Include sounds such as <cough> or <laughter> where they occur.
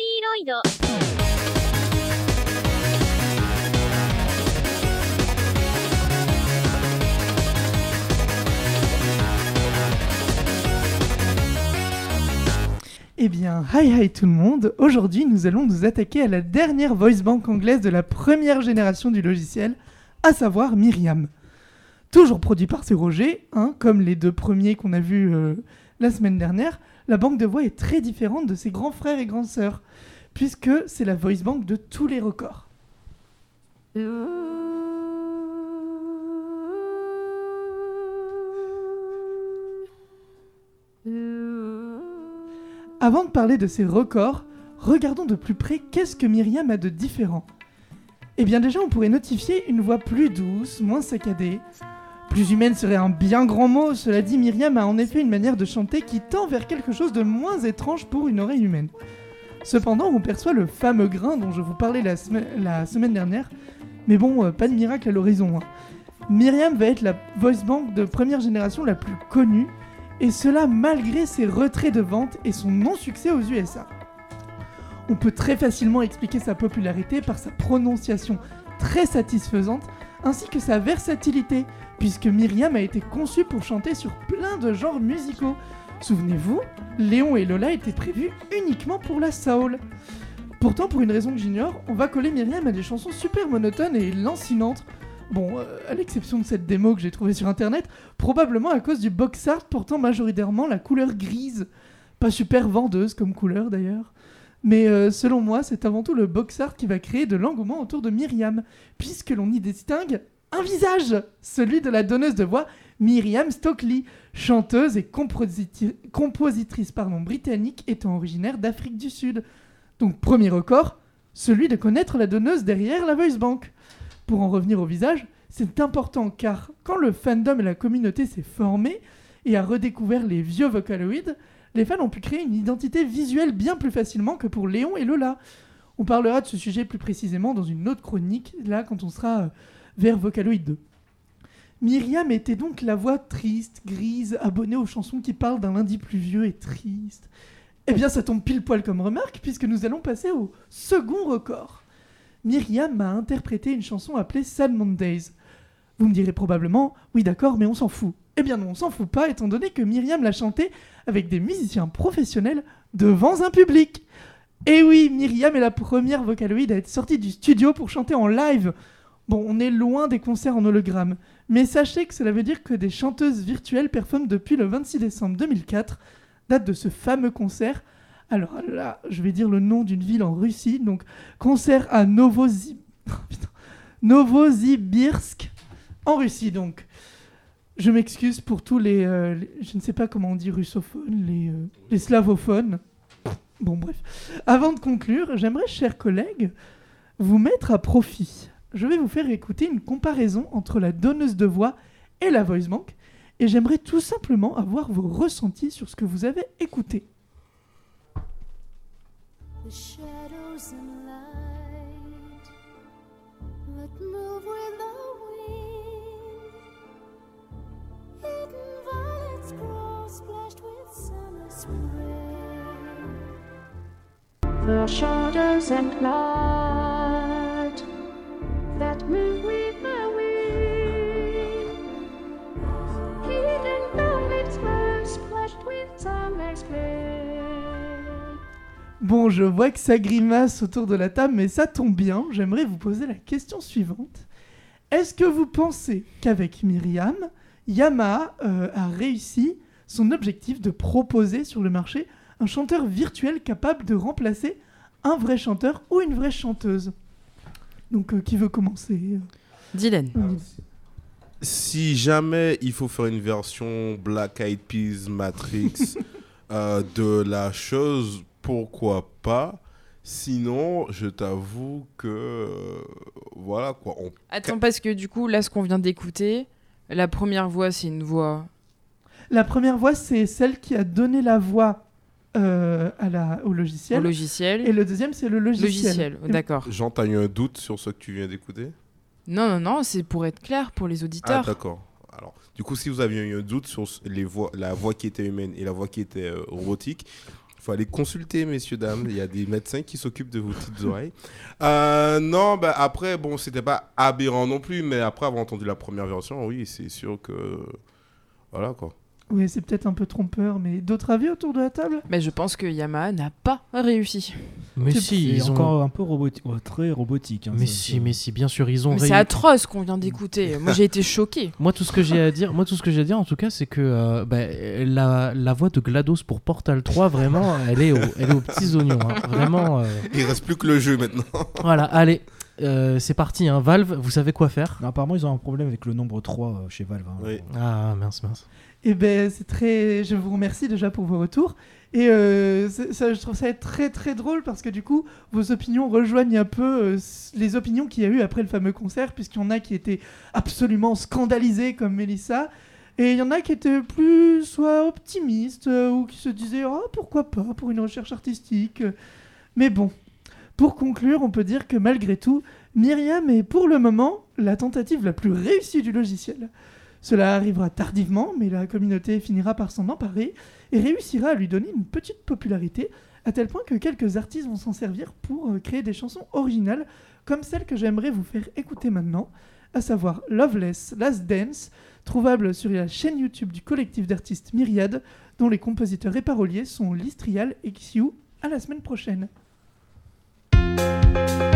リーロイド。Eh bien, hi hi tout le monde. Aujourd'hui, nous allons nous attaquer à la dernière voice bank anglaise de la première génération du logiciel, à savoir Myriam. Toujours produit par C. Roger, hein, comme les deux premiers qu'on a vus euh, la semaine dernière, la banque de voix est très différente de ses grands frères et grandes sœurs, puisque c'est la voice bank de tous les records. Avant de parler de ces records, regardons de plus près qu'est-ce que Myriam a de différent. Eh bien déjà, on pourrait notifier une voix plus douce, moins saccadée. Plus humaine serait un bien grand mot, cela dit, Myriam a en effet une manière de chanter qui tend vers quelque chose de moins étrange pour une oreille humaine. Cependant, on perçoit le fameux grain dont je vous parlais la, semaine dernière, mais bon, euh, pas de miracle à l'horizon. Hein. Myriam va être la voice bank de première génération la plus connue, et cela malgré ses retraits de vente et son non-succès aux USA. On peut très facilement expliquer sa popularité par sa prononciation très satisfaisante ainsi que sa versatilité, puisque Myriam a été conçue pour chanter sur plein de genres musicaux. Souvenez-vous, Léon et Lola étaient prévus uniquement pour la soul. Pourtant, pour une raison que j'ignore, on va coller Myriam à des chansons super monotones et lancinantes, Bon, euh, à l'exception de cette démo que j'ai trouvée sur internet, probablement à cause du box art portant majoritairement la couleur grise. Pas super vendeuse comme couleur d'ailleurs. Mais euh, selon moi, c'est avant tout le box art qui va créer de l'engouement autour de Myriam, puisque l'on y distingue un visage, celui de la donneuse de voix Myriam Stockley, chanteuse et compositrice britannique étant originaire d'Afrique du Sud. Donc premier record, celui de connaître la donneuse derrière la Voice Bank pour en revenir au visage, c'est important car quand le fandom et la communauté s'est formé et a redécouvert les vieux Vocaloids, les fans ont pu créer une identité visuelle bien plus facilement que pour Léon et Lola. On parlera de ce sujet plus précisément dans une autre chronique, là quand on sera euh, vers Vocaloid 2. Myriam était donc la voix triste, grise, abonnée aux chansons qui parlent d'un lundi pluvieux et triste. Eh bien, ça tombe pile poil comme remarque, puisque nous allons passer au second record. Myriam m'a interprété une chanson appelée Sad Mondays. Vous me direz probablement, oui d'accord, mais on s'en fout. Eh bien non, on s'en fout pas, étant donné que Myriam l'a chantée avec des musiciens professionnels devant un public. Et oui, Myriam est la première vocaloïde à être sortie du studio pour chanter en live. Bon, on est loin des concerts en hologramme, mais sachez que cela veut dire que des chanteuses virtuelles performent depuis le 26 décembre 2004, date de ce fameux concert alors là, je vais dire le nom d'une ville en Russie. Donc, concert à <laughs> Novosibirsk, en Russie. Donc, je m'excuse pour tous les, euh, Je ne sais pas comment on dit russophones, euh, les slavophones. Bon, bref. Avant de conclure, j'aimerais, chers collègues, vous mettre à profit. Je vais vous faire écouter une comparaison entre la donneuse de voix et la voice bank. Et j'aimerais tout simplement avoir vos ressentis sur ce que vous avez écouté. the shadows and light move with the wind. Hidden violets grow splashed with summer spring. Bon, je vois que ça grimace autour de la table, mais ça tombe bien. J'aimerais vous poser la question suivante. Est-ce que vous pensez qu'avec Myriam, Yamaha euh, a réussi son objectif de proposer sur le marché un chanteur virtuel capable de remplacer un vrai chanteur ou une vraie chanteuse Donc, euh, qui veut commencer Dylan. Si jamais il faut faire une version Black Eyed Peas Matrix <laughs> euh, de la chose, pourquoi pas? Sinon, je t'avoue que euh, voilà quoi. Attends, parce que du coup, là, ce qu'on vient d'écouter, la première voix, c'est une voix. La première voix, c'est celle qui a donné la voix euh, à la, au logiciel. Au logiciel. Et le deuxième, c'est le logiciel. Logiciel, d'accord. J'entends un doute sur ce que tu viens d'écouter? Non, non, non, c'est pour être clair pour les auditeurs. Ah, d'accord. Alors, du coup, si vous aviez eu un doute sur les voix, la voix qui était humaine et la voix qui était euh, robotique, faut aller consulter, messieurs, dames. Il y a des médecins qui s'occupent de vos petites <laughs> oreilles. Euh, non, bah, après, bon, c'était pas aberrant non plus, mais après avoir entendu la première version, oui, c'est sûr que. Voilà, quoi. Oui, c'est peut-être un peu trompeur, mais d'autres avis autour de la table? Mais je pense que Yamaha n'a pas réussi. Mais si, ils ont. encore un peu roboti- ouais, très robotique. hein, Mais ça, si, c'est- mais si, bien sûr, ils ont Mais c'est atroce qu'on vient d'écouter. <laughs> Moi, j'ai été choquée. Moi, tout ce que j'ai à dire, moi, tout ce que j'ai à dire, en tout cas, c'est que euh, bah, la, la voix de Glados pour Portal 3, vraiment, elle est, au- elle est aux petits oignons. hein. Vraiment. euh, Il reste plus que le jeu maintenant. Voilà, allez, euh, c'est parti. Hein. Valve, vous savez quoi faire Non, apparemment, ils ont un problème avec le nombre 3 euh, chez Valve. hein. Oui. Ah, mince, mince. Eh ben, c'est très. Je vous remercie déjà pour vos retours. Et euh, ça, je trouve ça être très très drôle parce que du coup, vos opinions rejoignent un peu euh, les opinions qu'il y a eu après le fameux concert, puisqu'il y en a qui étaient absolument scandalisés comme Mélissa, et il y en a qui étaient plus soit optimistes euh, ou qui se disaient ah pourquoi pas pour une recherche artistique. Mais bon, pour conclure, on peut dire que malgré tout, Myriam est pour le moment la tentative la plus réussie du logiciel. Cela arrivera tardivement, mais la communauté finira par s'en emparer et réussira à lui donner une petite popularité, à tel point que quelques artistes vont s'en servir pour euh, créer des chansons originales, comme celle que j'aimerais vous faire écouter maintenant, à savoir Loveless Last Dance, trouvable sur la chaîne YouTube du collectif d'artistes Myriade, dont les compositeurs et paroliers sont Listrial et Xiu. À la semaine prochaine. A